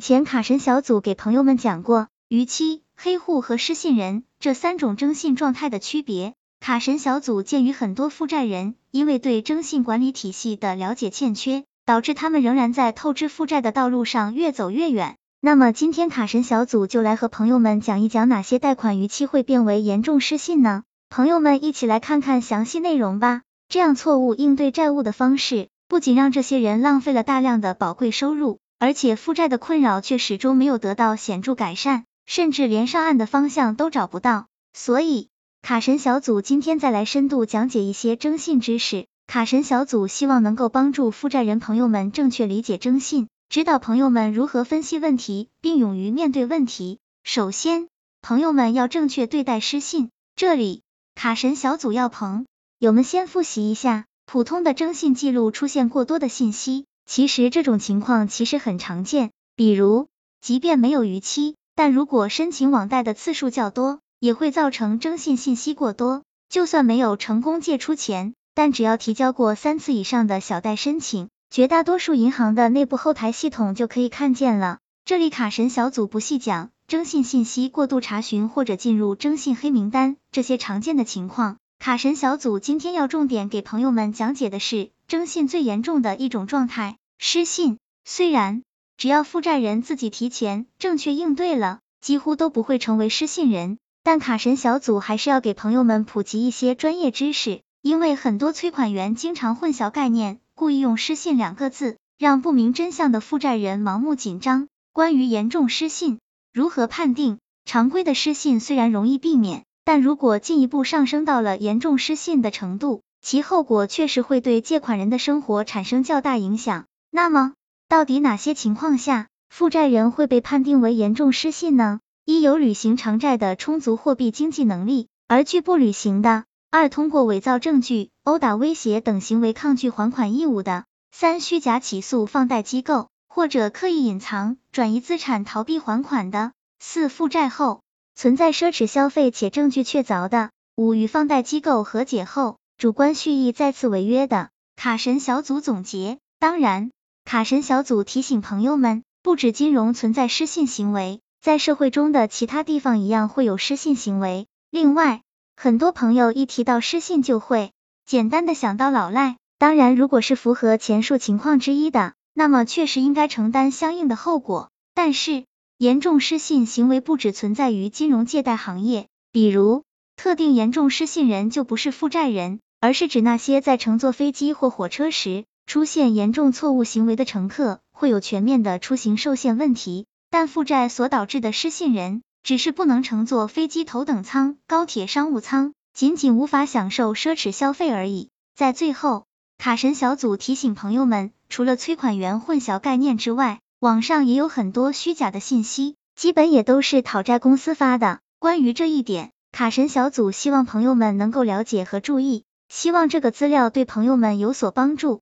以前卡神小组给朋友们讲过逾期、黑户和失信人这三种征信状态的区别。卡神小组鉴于很多负债人因为对征信管理体系的了解欠缺，导致他们仍然在透支负债的道路上越走越远。那么今天卡神小组就来和朋友们讲一讲哪些贷款逾期会变为严重失信呢？朋友们一起来看看详细内容吧。这样错误应对债务的方式，不仅让这些人浪费了大量的宝贵收入。而且负债的困扰却始终没有得到显著改善，甚至连上岸的方向都找不到。所以，卡神小组今天再来深度讲解一些征信知识。卡神小组希望能够帮助负债人朋友们正确理解征信，指导朋友们如何分析问题，并勇于面对问题。首先，朋友们要正确对待失信。这里，卡神小组要朋友们先复习一下，普通的征信记录出现过多的信息。其实这种情况其实很常见，比如，即便没有逾期，但如果申请网贷的次数较多，也会造成征信信息过多。就算没有成功借出钱，但只要提交过三次以上的小贷申请，绝大多数银行的内部后台系统就可以看见了。这里卡神小组不细讲征信信息过度查询或者进入征信黑名单这些常见的情况。卡神小组今天要重点给朋友们讲解的是征信最严重的一种状态。失信，虽然只要负债人自己提前正确应对了，几乎都不会成为失信人，但卡神小组还是要给朋友们普及一些专业知识，因为很多催款员经常混淆概念，故意用失信两个字，让不明真相的负债人盲目紧张。关于严重失信，如何判定？常规的失信虽然容易避免，但如果进一步上升到了严重失信的程度，其后果确实会对借款人的生活产生较大影响。那么，到底哪些情况下负债人会被判定为严重失信呢？一、有履行偿债的充足货币经济能力而拒不履行的；二、通过伪造证据、殴打、威胁等行为抗拒还款义务的；三、虚假起诉放贷机构或者刻意隐藏、转移资产逃避还款的；四、负债后存在奢侈消费且证据确凿的；五、与放贷机构和解后主观蓄意再次违约的。卡神小组总结，当然。卡神小组提醒朋友们，不止金融存在失信行为，在社会中的其他地方一样会有失信行为。另外，很多朋友一提到失信就会简单的想到老赖。当然，如果是符合前述情况之一的，那么确实应该承担相应的后果。但是，严重失信行为不只存在于金融借贷行业，比如特定严重失信人就不是负债人，而是指那些在乘坐飞机或火车时。出现严重错误行为的乘客会有全面的出行受限问题，但负债所导致的失信人只是不能乘坐飞机头等舱、高铁商务舱，仅仅无法享受奢侈消费而已。在最后，卡神小组提醒朋友们，除了催款员混淆概念之外，网上也有很多虚假的信息，基本也都是讨债公司发的。关于这一点，卡神小组希望朋友们能够了解和注意，希望这个资料对朋友们有所帮助。